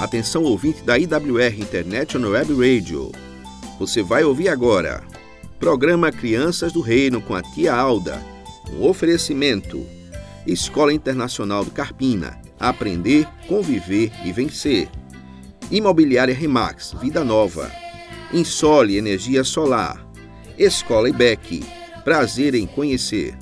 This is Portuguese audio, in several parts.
Atenção ouvinte da IWR International Web Radio. Você vai ouvir agora. Programa Crianças do Reino com a tia Alda. Um oferecimento. Escola Internacional do Carpina. Aprender, conviver e vencer. Imobiliária Remax, Vida Nova. Insole Energia Solar. Escola IBEC. Prazer em conhecer.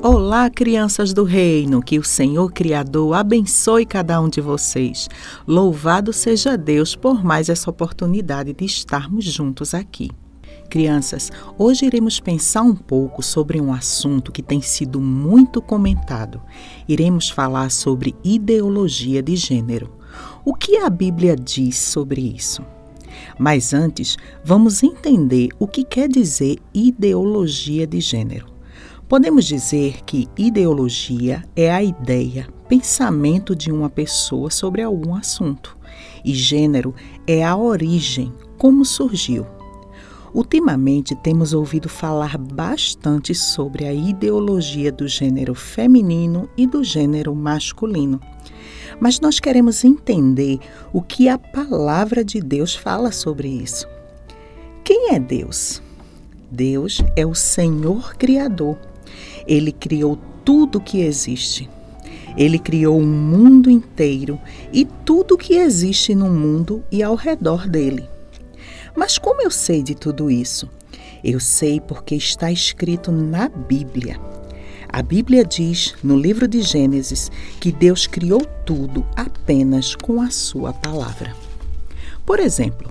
Olá, crianças do reino, que o Senhor Criador abençoe cada um de vocês. Louvado seja Deus por mais essa oportunidade de estarmos juntos aqui. Crianças, hoje iremos pensar um pouco sobre um assunto que tem sido muito comentado. Iremos falar sobre ideologia de gênero. O que a Bíblia diz sobre isso? Mas antes, vamos entender o que quer dizer ideologia de gênero. Podemos dizer que ideologia é a ideia, pensamento de uma pessoa sobre algum assunto, e gênero é a origem, como surgiu. Ultimamente temos ouvido falar bastante sobre a ideologia do gênero feminino e do gênero masculino. Mas nós queremos entender o que a palavra de Deus fala sobre isso. Quem é Deus? Deus é o Senhor Criador ele criou tudo que existe. Ele criou o um mundo inteiro e tudo que existe no mundo e ao redor dele. Mas como eu sei de tudo isso? Eu sei porque está escrito na Bíblia. A Bíblia diz, no livro de Gênesis, que Deus criou tudo apenas com a sua palavra. Por exemplo,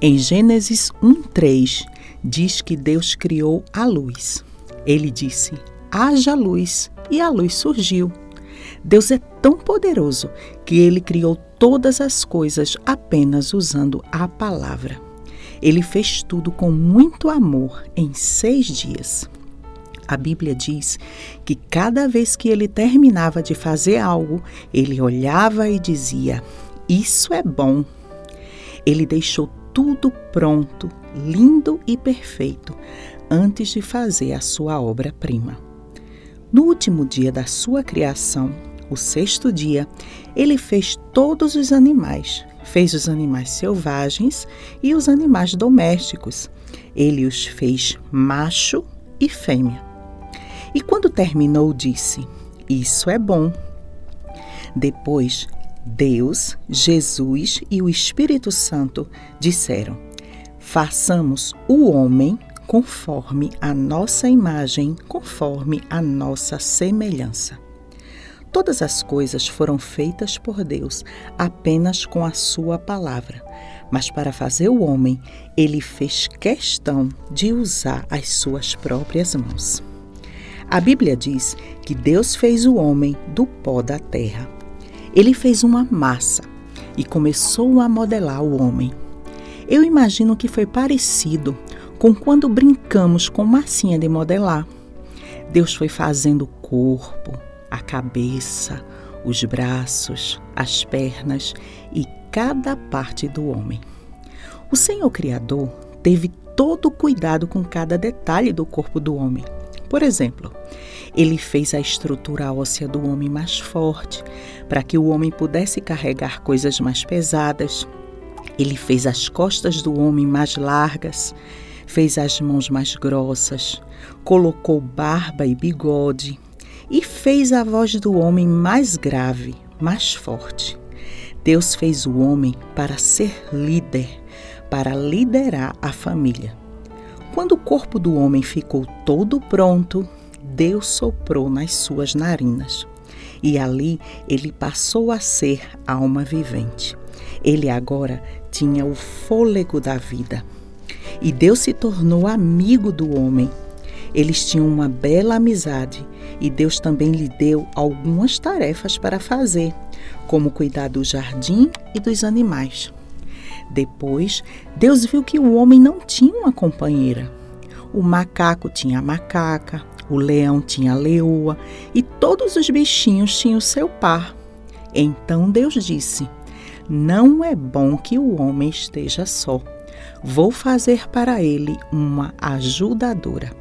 em Gênesis 1:3 diz que Deus criou a luz. Ele disse: haja luz, e a luz surgiu. Deus é tão poderoso que ele criou todas as coisas apenas usando a palavra. Ele fez tudo com muito amor em seis dias. A Bíblia diz que cada vez que ele terminava de fazer algo, ele olhava e dizia: Isso é bom. Ele deixou tudo pronto, lindo e perfeito antes de fazer a sua obra-prima. No último dia da sua criação, o sexto dia, ele fez todos os animais. Fez os animais selvagens e os animais domésticos. Ele os fez macho e fêmea. E quando terminou, disse: Isso é bom. Depois, Deus, Jesus e o Espírito Santo disseram: Façamos o homem conforme a nossa imagem, conforme a nossa semelhança. Todas as coisas foram feitas por Deus apenas com a Sua palavra, mas para fazer o homem, ele fez questão de usar as suas próprias mãos. A Bíblia diz que Deus fez o homem do pó da terra. Ele fez uma massa e começou a modelar o homem. Eu imagino que foi parecido com quando brincamos com massinha de modelar. Deus foi fazendo o corpo, a cabeça, os braços, as pernas e cada parte do homem. O Senhor Criador teve todo o cuidado com cada detalhe do corpo do homem. Por exemplo, ele fez a estrutura óssea do homem mais forte, para que o homem pudesse carregar coisas mais pesadas. Ele fez as costas do homem mais largas fez as mãos mais grossas, colocou barba e bigode e fez a voz do homem mais grave, mais forte. Deus fez o homem para ser líder, para liderar a família. Quando o corpo do homem ficou todo pronto, Deus soprou nas suas narinas. E ali ele passou a ser alma vivente. Ele agora tinha o fôlego da vida. E Deus se tornou amigo do homem. Eles tinham uma bela amizade e Deus também lhe deu algumas tarefas para fazer, como cuidar do jardim e dos animais. Depois, Deus viu que o homem não tinha uma companheira. O macaco tinha a macaca, o leão tinha a leoa e todos os bichinhos tinham seu par. Então Deus disse: Não é bom que o homem esteja só. Vou fazer para ele uma ajudadora,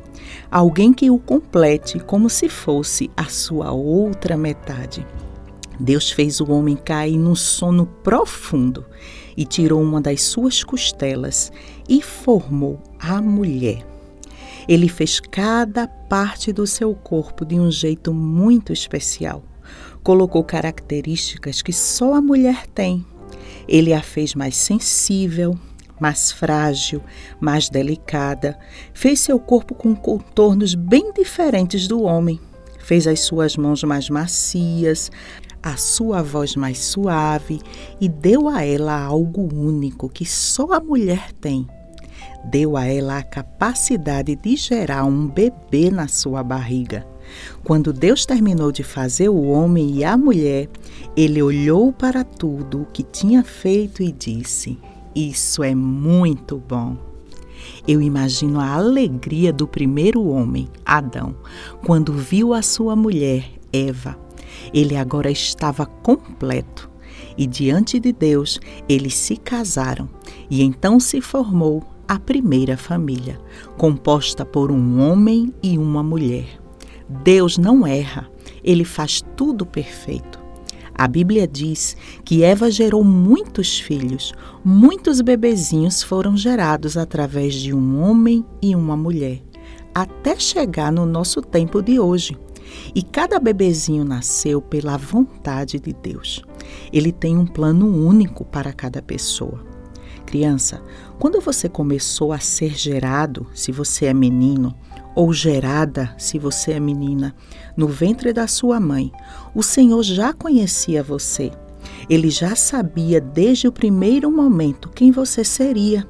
alguém que o complete como se fosse a sua outra metade. Deus fez o homem cair num sono profundo e tirou uma das suas costelas e formou a mulher. Ele fez cada parte do seu corpo de um jeito muito especial. Colocou características que só a mulher tem. Ele a fez mais sensível, mais frágil, mais delicada. Fez seu corpo com contornos bem diferentes do homem. Fez as suas mãos mais macias, a sua voz mais suave e deu a ela algo único que só a mulher tem. Deu a ela a capacidade de gerar um bebê na sua barriga. Quando Deus terminou de fazer o homem e a mulher, ele olhou para tudo o que tinha feito e disse: Isso é muito bom. Eu imagino a alegria do primeiro homem, Adão, quando viu a sua mulher, Eva, ele agora estava completo. E diante de Deus, eles se casaram. E então se formou a primeira família, composta por um homem e uma mulher. Deus não erra, ele faz tudo perfeito. A Bíblia diz que Eva gerou muitos filhos, muitos bebezinhos foram gerados através de um homem e uma mulher, até chegar no nosso tempo de hoje. E cada bebezinho nasceu pela vontade de Deus. Ele tem um plano único para cada pessoa. Criança, quando você começou a ser gerado, se você é menino, ou gerada, se você é menina, no ventre da sua mãe, o Senhor já conhecia você. Ele já sabia desde o primeiro momento quem você seria.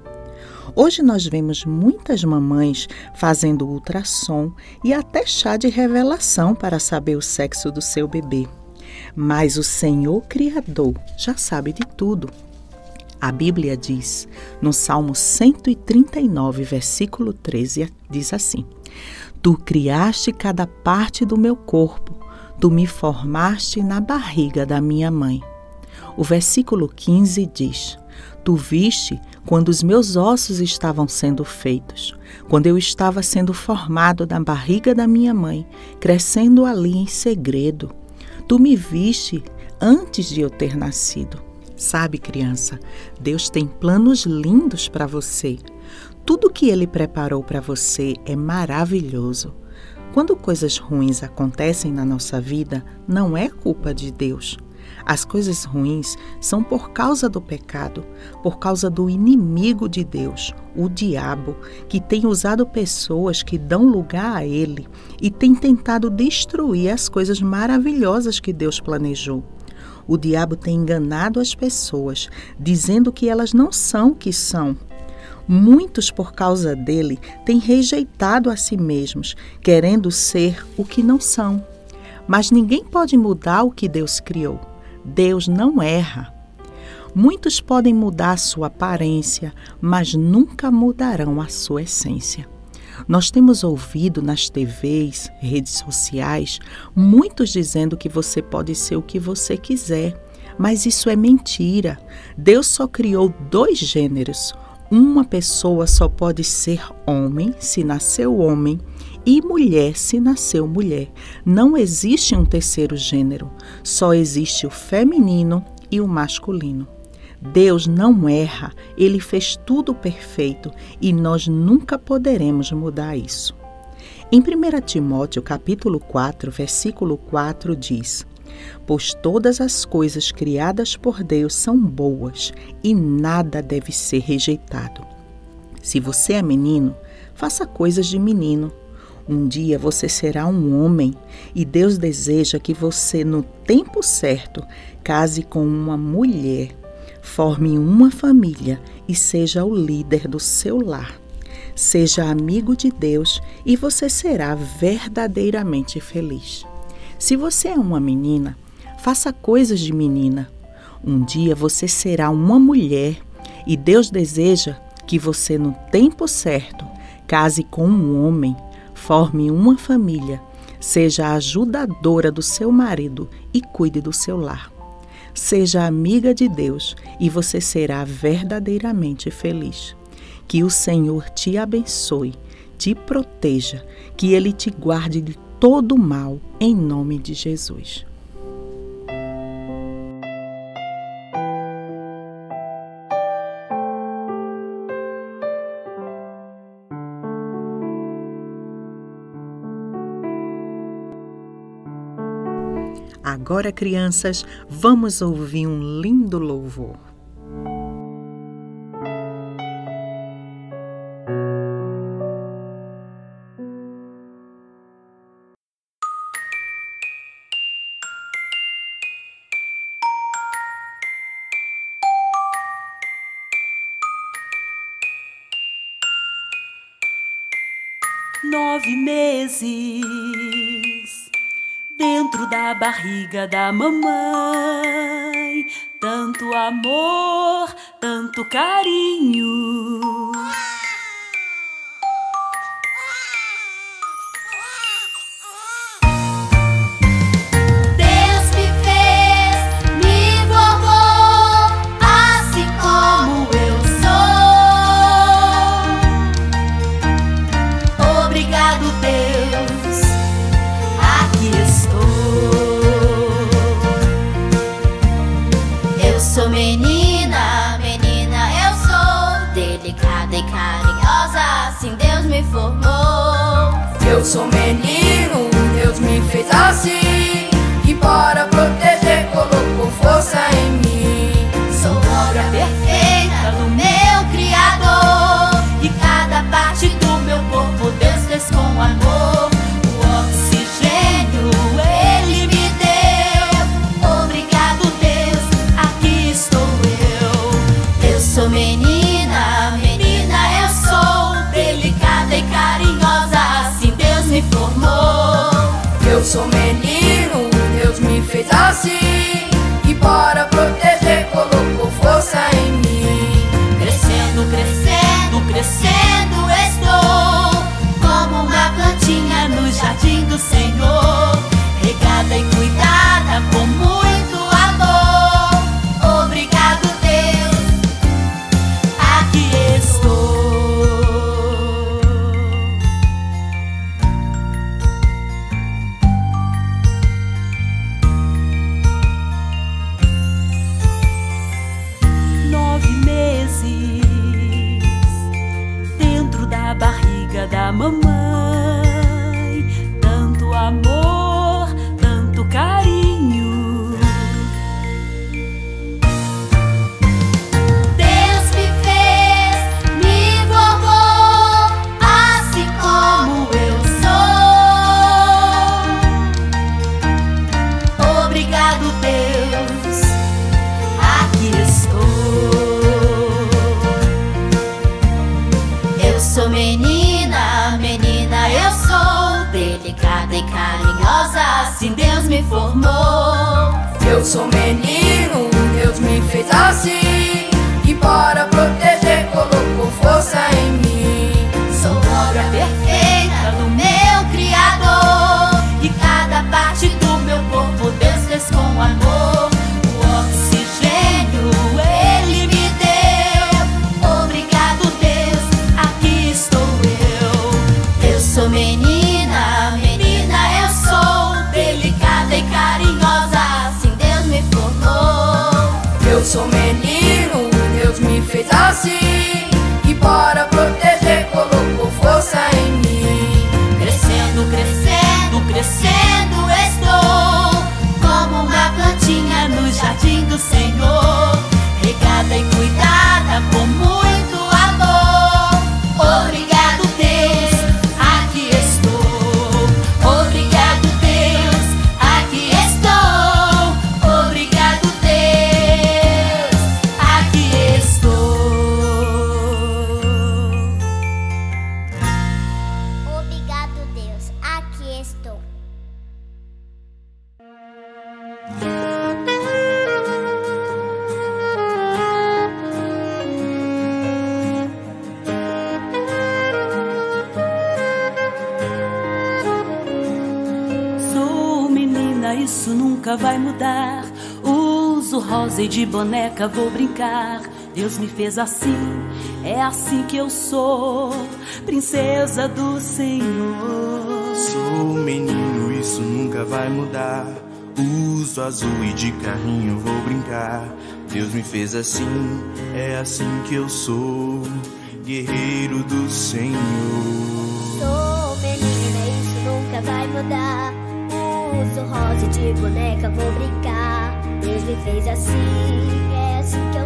Hoje nós vemos muitas mamães fazendo ultrassom e até chá de revelação para saber o sexo do seu bebê. Mas o Senhor Criador já sabe de tudo. A Bíblia diz, no Salmo 139, versículo 13, diz assim: Tu criaste cada parte do meu corpo, tu me formaste na barriga da minha mãe. O versículo 15 diz: Tu viste quando os meus ossos estavam sendo feitos, quando eu estava sendo formado na barriga da minha mãe, crescendo ali em segredo. Tu me viste antes de eu ter nascido. Sabe, criança, Deus tem planos lindos para você. Tudo que Ele preparou para você é maravilhoso. Quando coisas ruins acontecem na nossa vida, não é culpa de Deus. As coisas ruins são por causa do pecado, por causa do inimigo de Deus, o diabo, que tem usado pessoas que dão lugar a ele e tem tentado destruir as coisas maravilhosas que Deus planejou. O diabo tem enganado as pessoas, dizendo que elas não são o que são. Muitos, por causa dele, têm rejeitado a si mesmos, querendo ser o que não são. Mas ninguém pode mudar o que Deus criou. Deus não erra. Muitos podem mudar sua aparência, mas nunca mudarão a sua essência. Nós temos ouvido nas TVs, redes sociais, muitos dizendo que você pode ser o que você quiser, mas isso é mentira. Deus só criou dois gêneros. Uma pessoa só pode ser homem se nasceu homem e mulher se nasceu mulher. Não existe um terceiro gênero, só existe o feminino e o masculino. Deus não erra, ele fez tudo perfeito e nós nunca poderemos mudar isso. Em 1 Timóteo capítulo 4, versículo 4 diz: Pois todas as coisas criadas por Deus são boas e nada deve ser rejeitado. Se você é menino, faça coisas de menino um dia você será um homem e Deus deseja que você, no tempo certo, case com uma mulher, forme uma família e seja o líder do seu lar. Seja amigo de Deus e você será verdadeiramente feliz. Se você é uma menina, faça coisas de menina. Um dia você será uma mulher e Deus deseja que você, no tempo certo, case com um homem, forme uma família, seja ajudadora do seu marido e cuide do seu lar. Seja amiga de Deus e você será verdadeiramente feliz. Que o Senhor te abençoe, te proteja, que Ele te guarde de todo mal, em nome de Jesus. Agora, crianças, vamos ouvir um lindo louvor. nove meses dentro da barriga da mamãe. Tanto amor, tanto carinho. sou menino, Deus me fez assim. Eu sou menino. 大漠。isso nunca vai mudar. Uso rosa e de boneca vou brincar. Deus me fez assim, é assim que eu sou, princesa do Senhor. Sou menino, isso nunca vai mudar. Uso azul e de carrinho vou brincar. Deus me fez assim, é assim que eu sou, guerreiro do Senhor. Sou menina, isso nunca vai mudar uso rosa de boneca vou brincar. Deus me fez assim, é assim que eu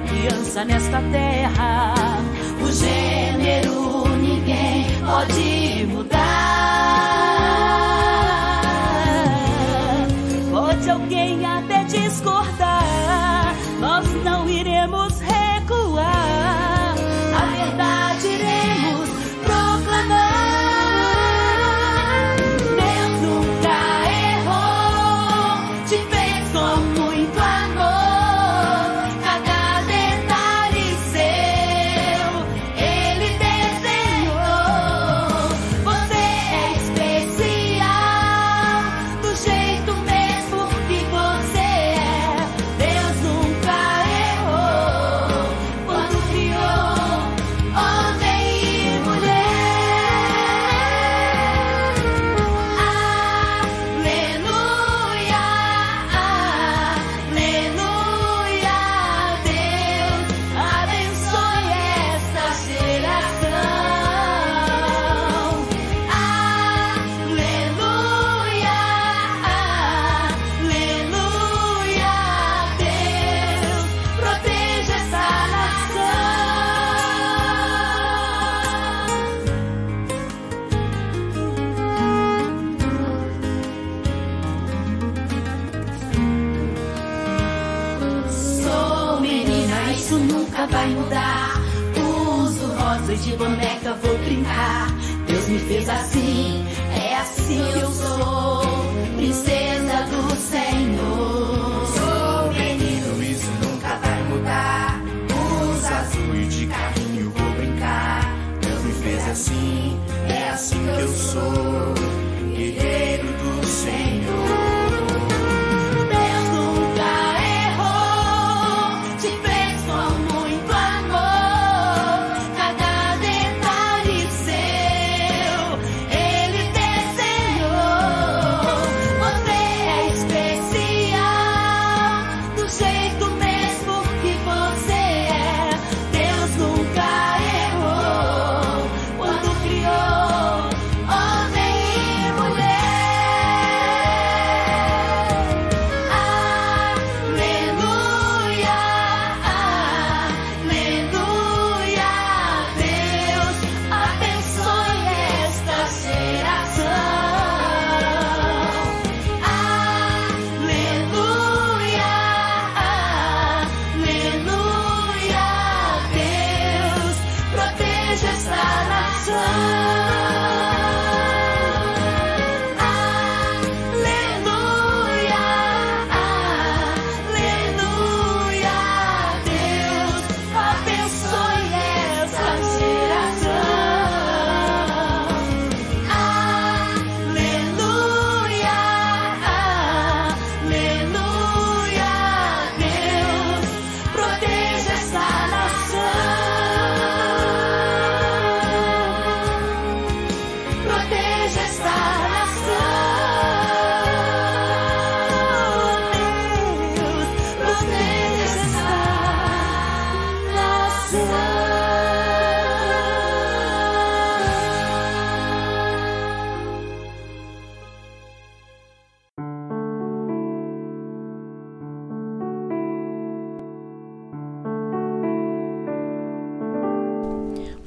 criança nesta terra. O gênero ninguém pode mudar. Pode alguém até discordar.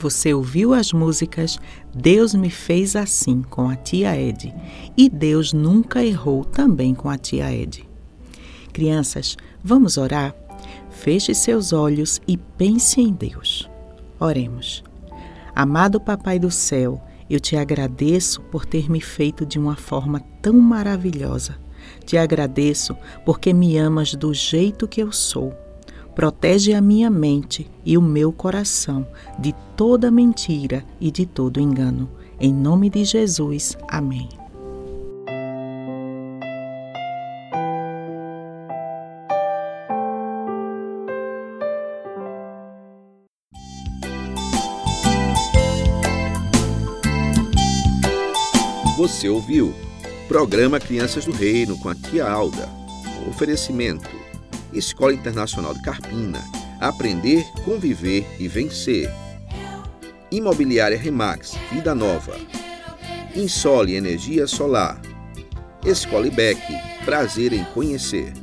Você ouviu as músicas Deus me fez assim com a tia Ed e Deus nunca errou também com a tia Ed. Crianças, vamos orar? Feche seus olhos e pense em Deus. Oremos. Amado Papai do céu, eu te agradeço por ter me feito de uma forma tão maravilhosa. Te agradeço porque me amas do jeito que eu sou protege a minha mente e o meu coração de toda mentira e de todo engano. Em nome de Jesus. Amém. Você ouviu? Programa Crianças do Reino com a tia Alda. Oferecimento Escola Internacional de Carpina. Aprender, conviver e vencer. Imobiliária Remax, Vida Nova. Insole Energia Solar. Escola IBEC, prazer em conhecer.